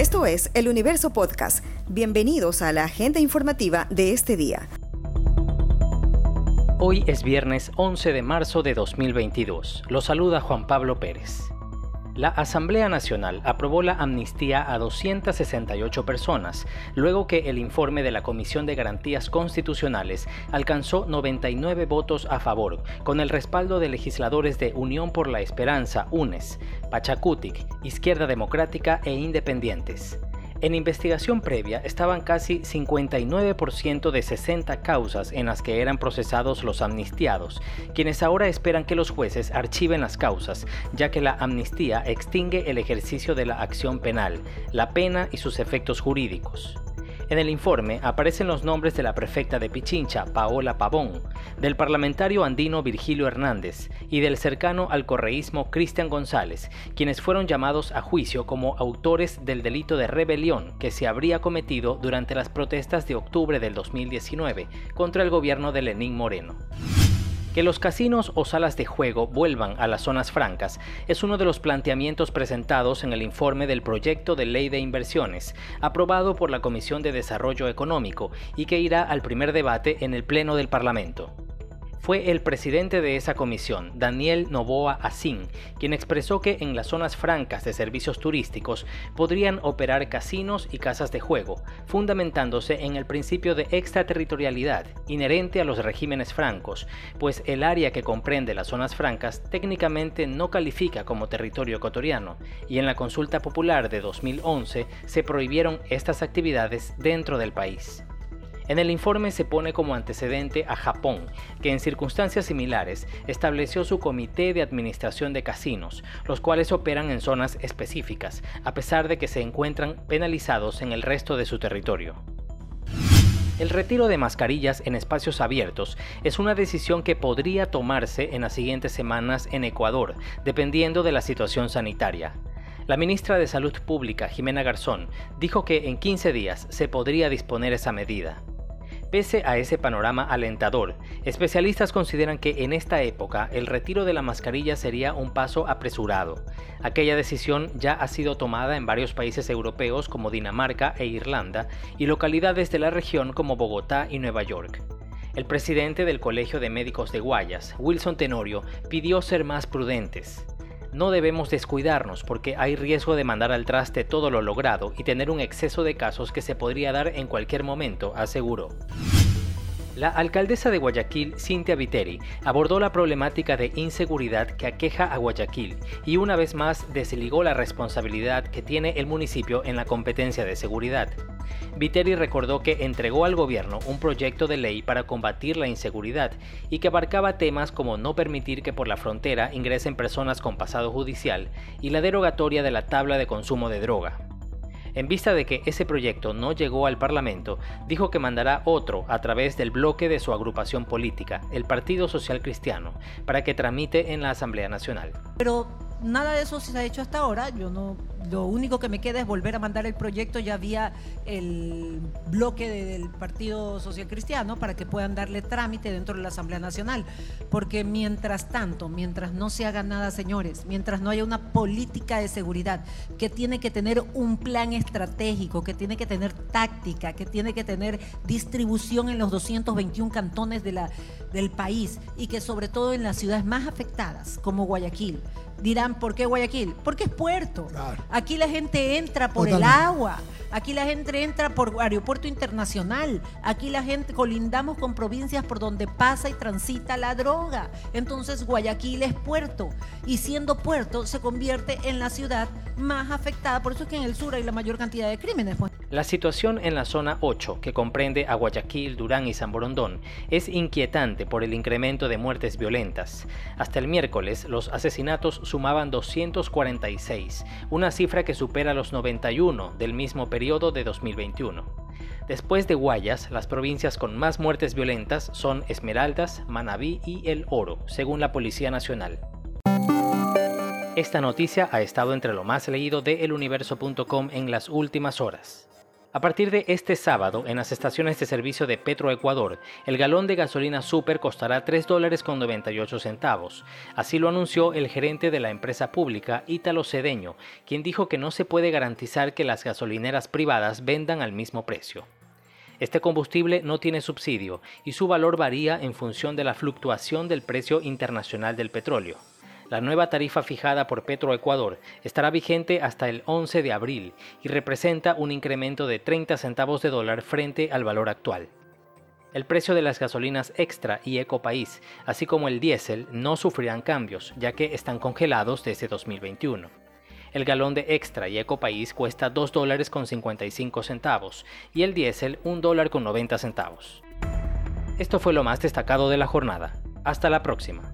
Esto es El Universo Podcast. Bienvenidos a la agenda informativa de este día. Hoy es viernes 11 de marzo de 2022. Lo saluda Juan Pablo Pérez. La Asamblea Nacional aprobó la amnistía a 268 personas, luego que el informe de la Comisión de Garantías Constitucionales alcanzó 99 votos a favor, con el respaldo de legisladores de Unión por la Esperanza, UNES, Pachacutic, Izquierda Democrática e Independientes. En investigación previa estaban casi 59% de 60 causas en las que eran procesados los amnistiados, quienes ahora esperan que los jueces archiven las causas, ya que la amnistía extingue el ejercicio de la acción penal, la pena y sus efectos jurídicos. En el informe aparecen los nombres de la prefecta de Pichincha, Paola Pavón, del parlamentario andino Virgilio Hernández y del cercano al correísmo Cristian González, quienes fueron llamados a juicio como autores del delito de rebelión que se habría cometido durante las protestas de octubre del 2019 contra el gobierno de Lenín Moreno. Que los casinos o salas de juego vuelvan a las zonas francas es uno de los planteamientos presentados en el informe del proyecto de ley de inversiones, aprobado por la Comisión de Desarrollo Económico y que irá al primer debate en el Pleno del Parlamento. Fue el presidente de esa comisión, Daniel Novoa Asín, quien expresó que en las zonas francas de servicios turísticos podrían operar casinos y casas de juego, fundamentándose en el principio de extraterritorialidad inherente a los regímenes francos, pues el área que comprende las zonas francas técnicamente no califica como territorio ecuatoriano, y en la consulta popular de 2011 se prohibieron estas actividades dentro del país. En el informe se pone como antecedente a Japón, que en circunstancias similares estableció su comité de administración de casinos, los cuales operan en zonas específicas, a pesar de que se encuentran penalizados en el resto de su territorio. El retiro de mascarillas en espacios abiertos es una decisión que podría tomarse en las siguientes semanas en Ecuador, dependiendo de la situación sanitaria. La ministra de Salud Pública, Jimena Garzón, dijo que en 15 días se podría disponer esa medida. Pese a ese panorama alentador, especialistas consideran que en esta época el retiro de la mascarilla sería un paso apresurado. Aquella decisión ya ha sido tomada en varios países europeos como Dinamarca e Irlanda y localidades de la región como Bogotá y Nueva York. El presidente del Colegio de Médicos de Guayas, Wilson Tenorio, pidió ser más prudentes. No debemos descuidarnos porque hay riesgo de mandar al traste todo lo logrado y tener un exceso de casos que se podría dar en cualquier momento, aseguró. La alcaldesa de Guayaquil, Cintia Viteri, abordó la problemática de inseguridad que aqueja a Guayaquil y una vez más desligó la responsabilidad que tiene el municipio en la competencia de seguridad. Viteri recordó que entregó al gobierno un proyecto de ley para combatir la inseguridad y que abarcaba temas como no permitir que por la frontera ingresen personas con pasado judicial y la derogatoria de la tabla de consumo de droga. En vista de que ese proyecto no llegó al Parlamento, dijo que mandará otro a través del bloque de su agrupación política, el Partido Social Cristiano, para que tramite en la Asamblea Nacional. Pero nada de eso se ha hecho hasta ahora. Yo no, lo único que me queda es volver a mandar el proyecto ya vía el bloque del Partido Social Cristiano para que puedan darle trámite dentro de la Asamblea Nacional. Porque mientras tanto, mientras no se haga nada, señores, mientras no haya una política de seguridad que tiene que tener un plan estratégico, que tiene que tener táctica, que tiene que tener distribución en los 221 cantones de la, del país y que sobre todo en las ciudades más afectadas, como Guayaquil, dirán, ¿por qué Guayaquil? Porque es puerto. Aquí la gente entra por el agua. Aquí la gente entra por aeropuerto internacional. Aquí la gente colindamos con provincias por donde pasa y transita la droga. Entonces Guayaquil es puerto. Y siendo puerto se convierte en la ciudad más afectada. Por eso es que en el sur hay la mayor cantidad de crímenes. Pues. La situación en la zona 8, que comprende a Guayaquil, Durán y San Borondón, es inquietante por el incremento de muertes violentas. Hasta el miércoles, los asesinatos sumaban 246, una cifra que supera los 91 del mismo periodo de 2021. Después de Guayas, las provincias con más muertes violentas son Esmeraldas, Manabí y El Oro, según la Policía Nacional. Esta noticia ha estado entre lo más leído de eluniverso.com en las últimas horas. A partir de este sábado, en las estaciones de servicio de Petroecuador, el galón de gasolina super costará 3 dólares con 98 centavos. Así lo anunció el gerente de la empresa pública, Ítalo Cedeño, quien dijo que no se puede garantizar que las gasolineras privadas vendan al mismo precio. Este combustible no tiene subsidio y su valor varía en función de la fluctuación del precio internacional del petróleo. La nueva tarifa fijada por Petroecuador estará vigente hasta el 11 de abril y representa un incremento de 30 centavos de dólar frente al valor actual. El precio de las gasolinas extra y ecopaís, así como el diésel, no sufrirán cambios, ya que están congelados desde 2021. El galón de extra y ecopaís cuesta 2 dólares con 55 centavos y el diésel 1 dólar con 90 centavos. Esto fue lo más destacado de la jornada. Hasta la próxima.